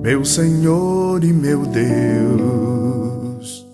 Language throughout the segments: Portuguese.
meu Senhor e meu Deus.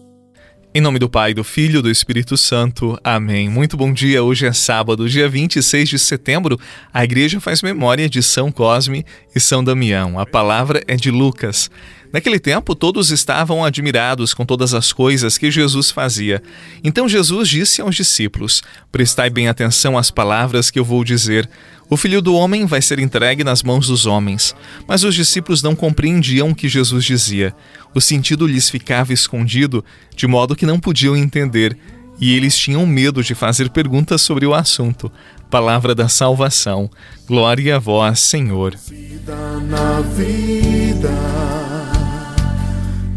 Em nome do Pai, do Filho e do Espírito Santo. Amém. Muito bom dia. Hoje é sábado, dia 26 de setembro. A igreja faz memória de São Cosme e São Damião. A palavra é de Lucas. Naquele tempo, todos estavam admirados com todas as coisas que Jesus fazia. Então Jesus disse aos discípulos: Prestai bem atenção às palavras que eu vou dizer. O filho do homem vai ser entregue nas mãos dos homens. Mas os discípulos não compreendiam o que Jesus dizia. O sentido lhes ficava escondido, de modo que não podiam entender, e eles tinham medo de fazer perguntas sobre o assunto. Palavra da salvação. Glória a vós, Senhor. Vida na vida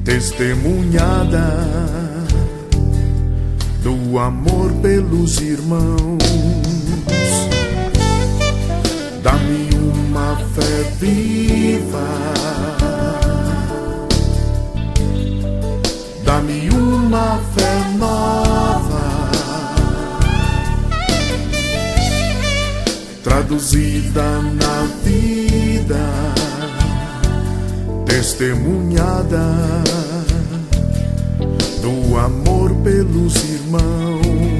testemunhada do amor pelos irmãos. Fé viva, dá-me uma fé nova, traduzida na vida. Testemunhada do amor pelos irmãos.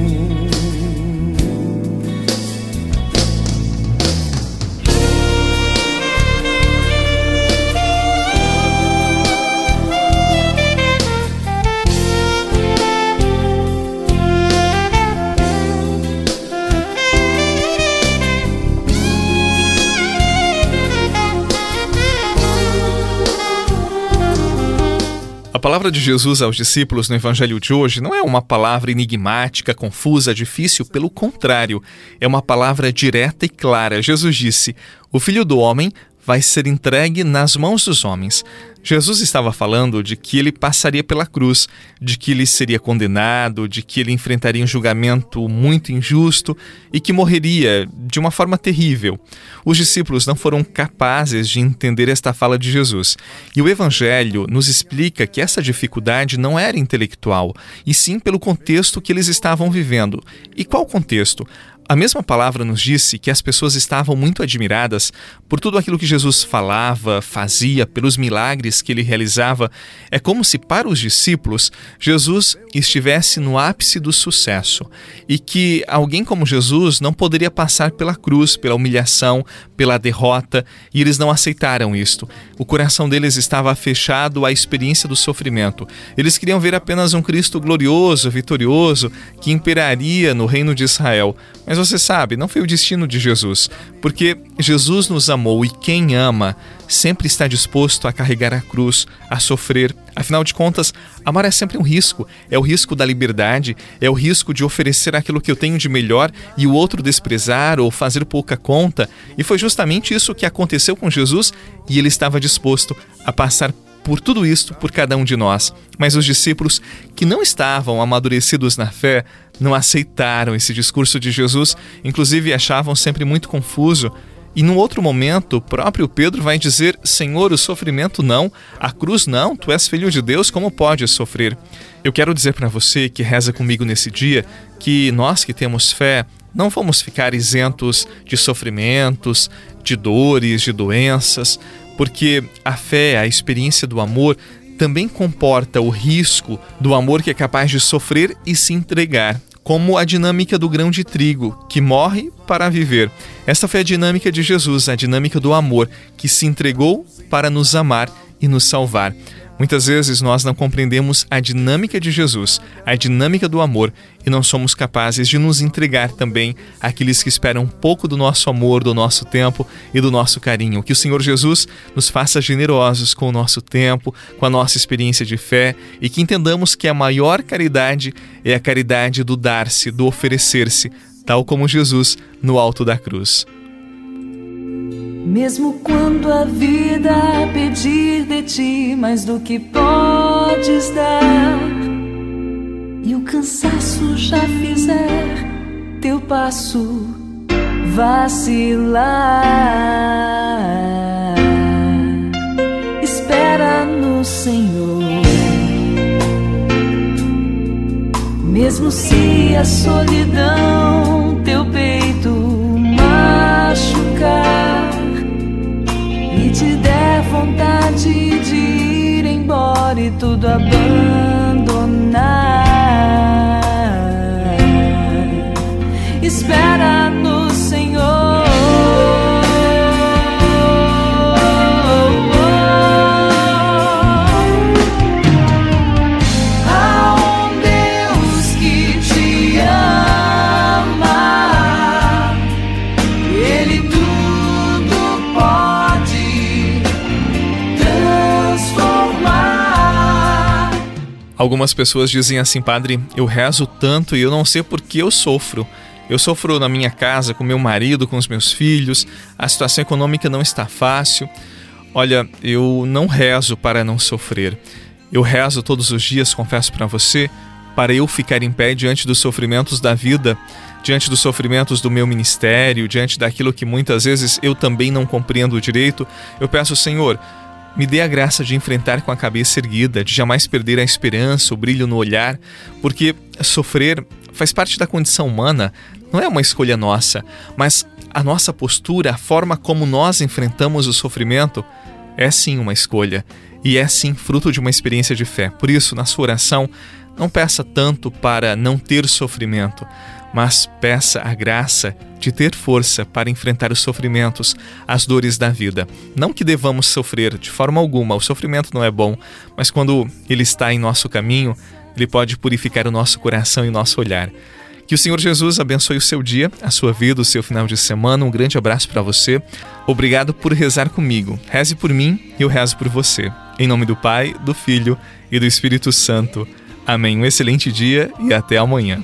A palavra de Jesus aos discípulos no Evangelho de hoje não é uma palavra enigmática, confusa, difícil, pelo contrário, é uma palavra direta e clara. Jesus disse: O filho do homem vai ser entregue nas mãos dos homens. Jesus estava falando de que ele passaria pela cruz, de que ele seria condenado, de que ele enfrentaria um julgamento muito injusto e que morreria de uma forma terrível. Os discípulos não foram capazes de entender esta fala de Jesus. E o Evangelho nos explica que essa dificuldade não era intelectual, e sim pelo contexto que eles estavam vivendo. E qual contexto? A mesma palavra nos disse que as pessoas estavam muito admiradas por tudo aquilo que Jesus falava, fazia, pelos milagres que ele realizava. É como se para os discípulos Jesus estivesse no ápice do sucesso e que alguém como Jesus não poderia passar pela cruz, pela humilhação, pela derrota, e eles não aceitaram isto. O coração deles estava fechado à experiência do sofrimento. Eles queriam ver apenas um Cristo glorioso, vitorioso, que imperaria no reino de Israel. Mas mas você sabe, não foi o destino de Jesus, porque Jesus nos amou e quem ama sempre está disposto a carregar a cruz, a sofrer. Afinal de contas, amar é sempre um risco. É o risco da liberdade, é o risco de oferecer aquilo que eu tenho de melhor e o outro desprezar ou fazer pouca conta. E foi justamente isso que aconteceu com Jesus e ele estava disposto a passar por tudo isto por cada um de nós. Mas os discípulos que não estavam amadurecidos na fé não aceitaram esse discurso de Jesus, inclusive achavam sempre muito confuso. E num outro momento, o próprio Pedro vai dizer: Senhor, o sofrimento não, a cruz não, tu és filho de Deus, como podes sofrer? Eu quero dizer para você que reza comigo nesse dia que nós que temos fé não vamos ficar isentos de sofrimentos, de dores, de doenças, porque a fé, a experiência do amor, também comporta o risco do amor que é capaz de sofrer e se entregar, como a dinâmica do grão de trigo, que morre para viver. Esta foi a dinâmica de Jesus, a dinâmica do amor, que se entregou para nos amar e nos salvar. Muitas vezes nós não compreendemos a dinâmica de Jesus, a dinâmica do amor, e não somos capazes de nos entregar também àqueles que esperam um pouco do nosso amor, do nosso tempo e do nosso carinho. Que o Senhor Jesus nos faça generosos com o nosso tempo, com a nossa experiência de fé e que entendamos que a maior caridade é a caridade do dar-se, do oferecer-se, tal como Jesus no alto da cruz. Mesmo quando a vida pedir ti mais do que pode podes dar e o cansaço já fizer teu passo vacilar. Espera no Senhor, mesmo se a solidão embora e tudo abandonar. espera Algumas pessoas dizem assim, padre, eu rezo tanto e eu não sei por que eu sofro. Eu sofro na minha casa com meu marido, com os meus filhos, a situação econômica não está fácil. Olha, eu não rezo para não sofrer. Eu rezo todos os dias, confesso para você, para eu ficar em pé diante dos sofrimentos da vida, diante dos sofrimentos do meu ministério, diante daquilo que muitas vezes eu também não compreendo direito. Eu peço, Senhor, me dê a graça de enfrentar com a cabeça erguida, de jamais perder a esperança, o brilho no olhar, porque sofrer faz parte da condição humana, não é uma escolha nossa, mas a nossa postura, a forma como nós enfrentamos o sofrimento, é sim uma escolha e é sim fruto de uma experiência de fé. Por isso, na sua oração, não peça tanto para não ter sofrimento, mas peça a graça de ter força para enfrentar os sofrimentos, as dores da vida. Não que devamos sofrer de forma alguma, o sofrimento não é bom, mas quando ele está em nosso caminho, ele pode purificar o nosso coração e o nosso olhar. Que o Senhor Jesus abençoe o seu dia, a sua vida, o seu final de semana. Um grande abraço para você. Obrigado por rezar comigo. Reze por mim e eu rezo por você. Em nome do Pai, do Filho e do Espírito Santo. Amém. Um excelente dia e até amanhã.